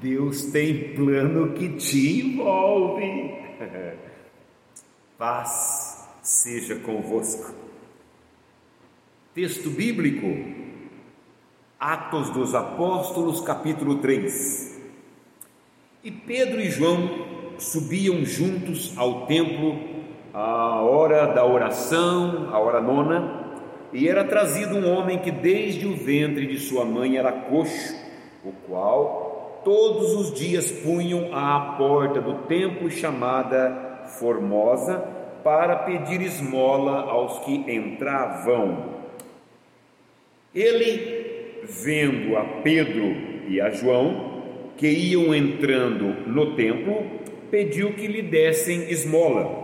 Deus tem plano que te envolve. Paz seja convosco. Texto bíblico, Atos dos Apóstolos, capítulo 3. E Pedro e João subiam juntos ao templo à hora da oração, a hora nona, e era trazido um homem que desde o ventre de sua mãe era coxo, o qual todos os dias punham à porta do templo chamada Formosa para pedir esmola aos que entravam. Ele, vendo a Pedro e a João, que iam entrando no templo, pediu que lhe dessem esmola.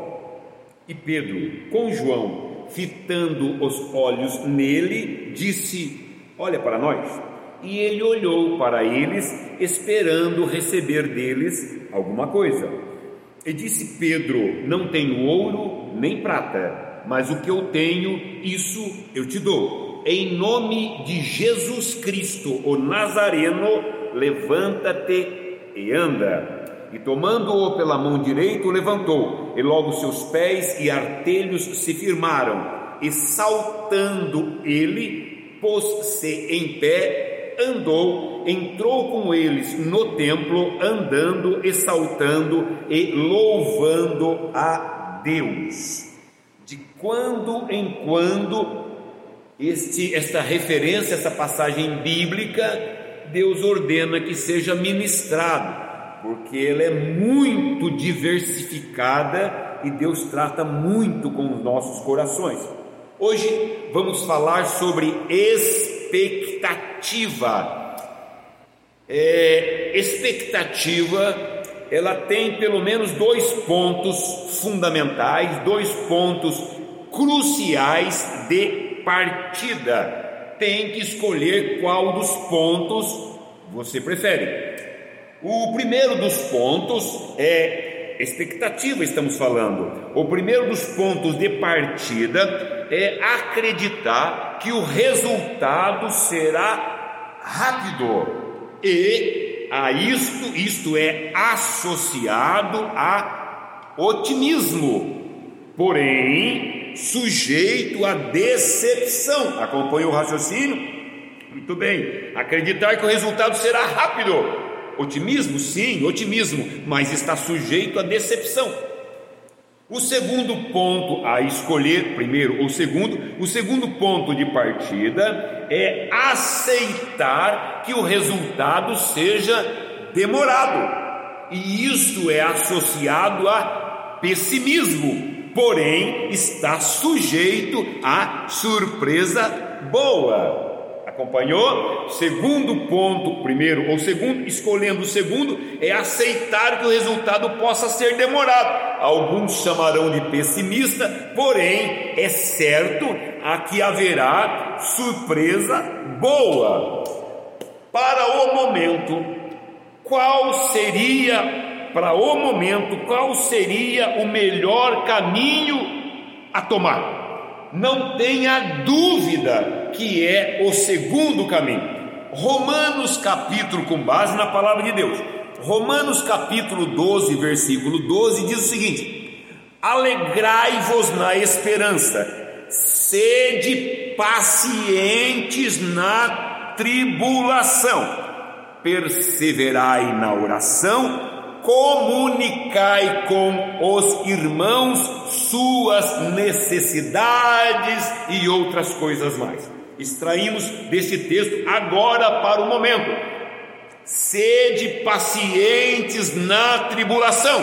E Pedro, com João, fitando os olhos nele, disse: Olha para nós. E ele olhou para eles, esperando receber deles alguma coisa. E disse Pedro: Não tenho ouro nem prata, mas o que eu tenho, isso eu te dou. Em nome de Jesus Cristo, o Nazareno, levanta-te e anda. E tomando-o pela mão direita, o levantou, e logo seus pés e artelhos se firmaram, e saltando ele, pôs-se em pé, andou, entrou com eles no templo, andando e saltando e louvando a Deus. De quando em quando, este, esta referência, essa passagem bíblica, Deus ordena que seja ministrado porque ela é muito diversificada e Deus trata muito com os nossos corações. Hoje vamos falar sobre expectativa. É, expectativa, ela tem pelo menos dois pontos fundamentais, dois pontos cruciais de partida. Tem que escolher qual dos pontos você prefere. O primeiro dos pontos é expectativa, estamos falando. O primeiro dos pontos de partida é acreditar que o resultado será rápido e a isto, isto é associado a otimismo, porém sujeito a decepção. Acompanha o raciocínio? Muito bem. Acreditar que o resultado será rápido Otimismo? Sim, otimismo, mas está sujeito à decepção. O segundo ponto a escolher, primeiro ou segundo, o segundo ponto de partida é aceitar que o resultado seja demorado. E isso é associado a pessimismo, porém está sujeito a surpresa boa. Acompanhou? Segundo ponto, primeiro ou segundo, escolhendo o segundo, é aceitar que o resultado possa ser demorado. Alguns chamarão de pessimista, porém é certo a que haverá surpresa boa. Para o momento, qual seria, para o momento, qual seria o melhor caminho a tomar? não tenha dúvida que é o segundo caminho. Romanos capítulo, com base na palavra de Deus, Romanos capítulo 12, versículo 12 diz o seguinte: Alegrai-vos na esperança, sede pacientes na tribulação, perseverai na oração, comunicai com os irmãos suas necessidades e outras coisas mais. Extraímos desse texto agora para o momento. Sede pacientes na tribulação.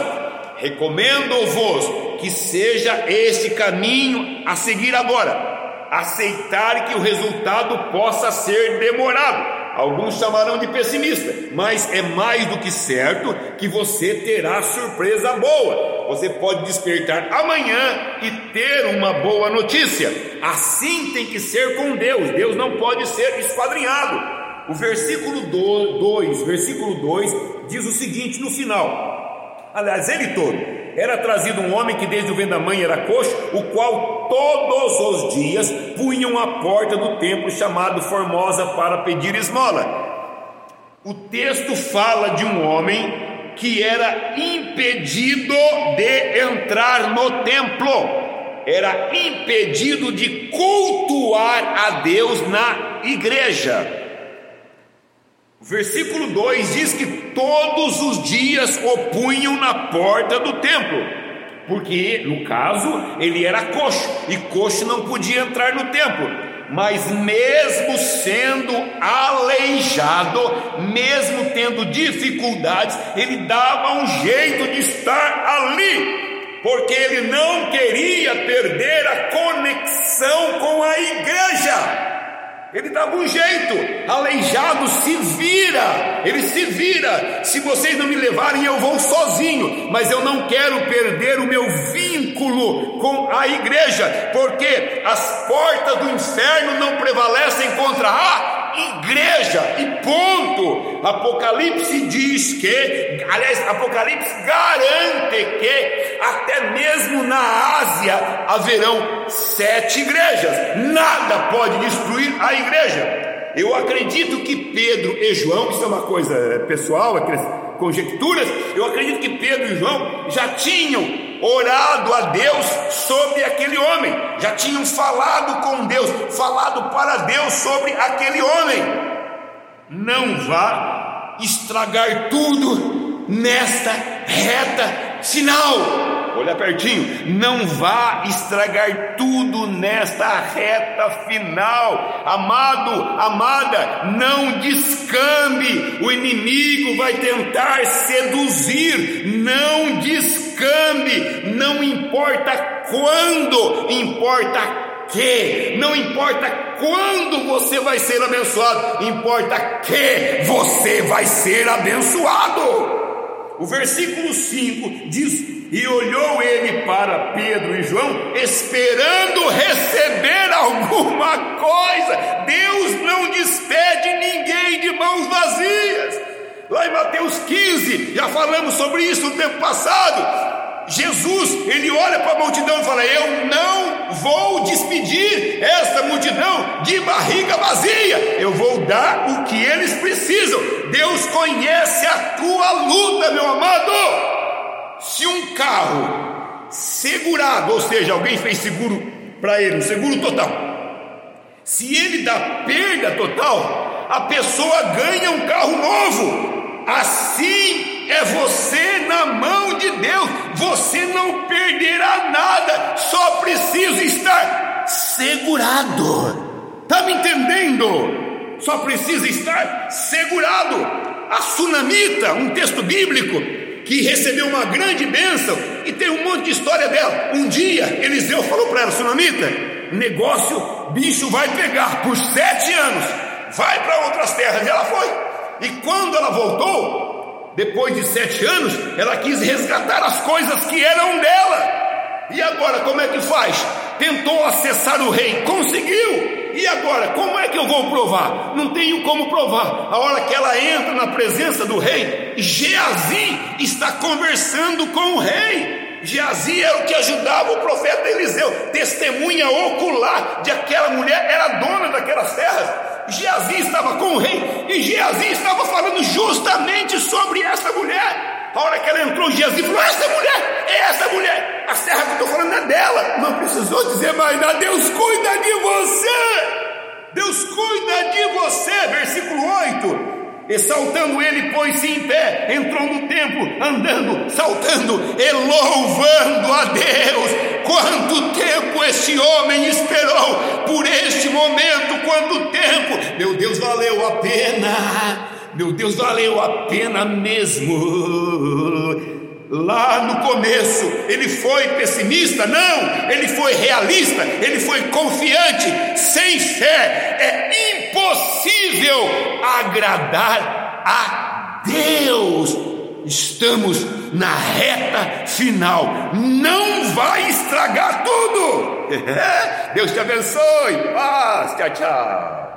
Recomendo-vos que seja esse caminho a seguir agora. Aceitar que o resultado possa ser demorado Alguns chamarão de pessimista, mas é mais do que certo que você terá surpresa boa. Você pode despertar amanhã e ter uma boa notícia. Assim tem que ser com Deus. Deus não pode ser esquadrinhado. O versículo 2, versículo 2 diz o seguinte no final. Aliás, ele todo era trazido um homem que desde o vento da mãe era coxo, o qual todos os dias punham a porta do templo chamado Formosa para pedir esmola. O texto fala de um homem que era impedido de entrar no templo, era impedido de cultuar a Deus na igreja. O versículo 2 diz que todos os dias o punham na porta do templo, porque no caso ele era coxo e coxo não podia entrar no templo mas mesmo sendo aleijado, mesmo tendo dificuldades, ele dava um jeito de estar ali, porque ele não queria perder a conexão com a igreja. Ele dava um jeito, aleijado se vira, ele se vira. Se vocês não me levarem, eu vou sozinho, mas eu não quero perder o meu vínculo com a igreja, porque as portas do inferno não prevalecem contra a igreja, e ponto. Apocalipse diz que, aliás, Apocalipse garante que Ásia haverão sete igrejas, nada pode destruir a igreja. Eu acredito que Pedro e João, isso é uma coisa pessoal, é conjecturas, eu acredito que Pedro e João já tinham orado a Deus sobre aquele homem, já tinham falado com Deus, falado para Deus sobre aquele homem. Não vá estragar tudo nesta reta final. Olha pertinho, não vá estragar tudo nesta reta final, amado, amada, não descambe, o inimigo vai tentar seduzir, não descambe, não importa quando, importa que, não importa quando você vai ser abençoado, importa que você vai ser abençoado. O versículo 5 diz: E olhou ele para Pedro e João, esperando receber alguma coisa. Deus não despede ninguém de mãos vazias. Lá em Mateus 15, já falamos sobre isso no tempo passado. Jesus, ele olha para a multidão e fala: Eu não vou despedir esta multidão de barriga vazia, eu vou dar o que eles precisam. Deus conhece a tua luta, meu amado. Se um carro segurado, ou seja, alguém fez seguro para ele, um seguro total, se ele dá perda total, a pessoa ganha um carro novo. Assim é você na mão de Deus, você não perderá nada, só precisa estar segurado. Está me entendendo? Só precisa estar segurado. A sunamita, um texto bíblico, que recebeu uma grande bênção e tem um monte de história dela. Um dia Eliseu falou para ela, sunamita, negócio, bicho vai pegar por sete anos, vai para outras terras. E ela foi. E quando ela voltou, depois de sete anos, ela quis resgatar as coisas que eram dela. E agora, como é que faz? Tentou acessar o rei, conseguiu. E agora, como é que eu vou provar? Não tenho como provar. A hora que ela entra na presença do rei, Geazi está conversando com o rei. Geazi era o que ajudava o profeta Eliseu, testemunha ocular de aquela mulher, era dona daquelas terras. Geazi estava com o rei e Geazi estava falando justamente sobre essa mulher. A hora que ela entrou, Geazi falou: Essa mulher, é essa mulher, a serra que eu estou falando é dela. Não precisou dizer mais nada, Deus cuida de você. Deus cuida de você, versículo 8. E saltando ele, pôs-se em pé, entrou no templo, andando, saltando e louvando a Deus. Quanto tempo este homem esperou por este momento, quanto meu Deus, valeu a pena, meu Deus, valeu a pena mesmo. Lá no começo, ele foi pessimista? Não, ele foi realista, ele foi confiante, sem fé. É impossível agradar a Deus. Estamos na reta final, não vai estragar tudo. Deus te abençoe. Paz, tchau, tchau.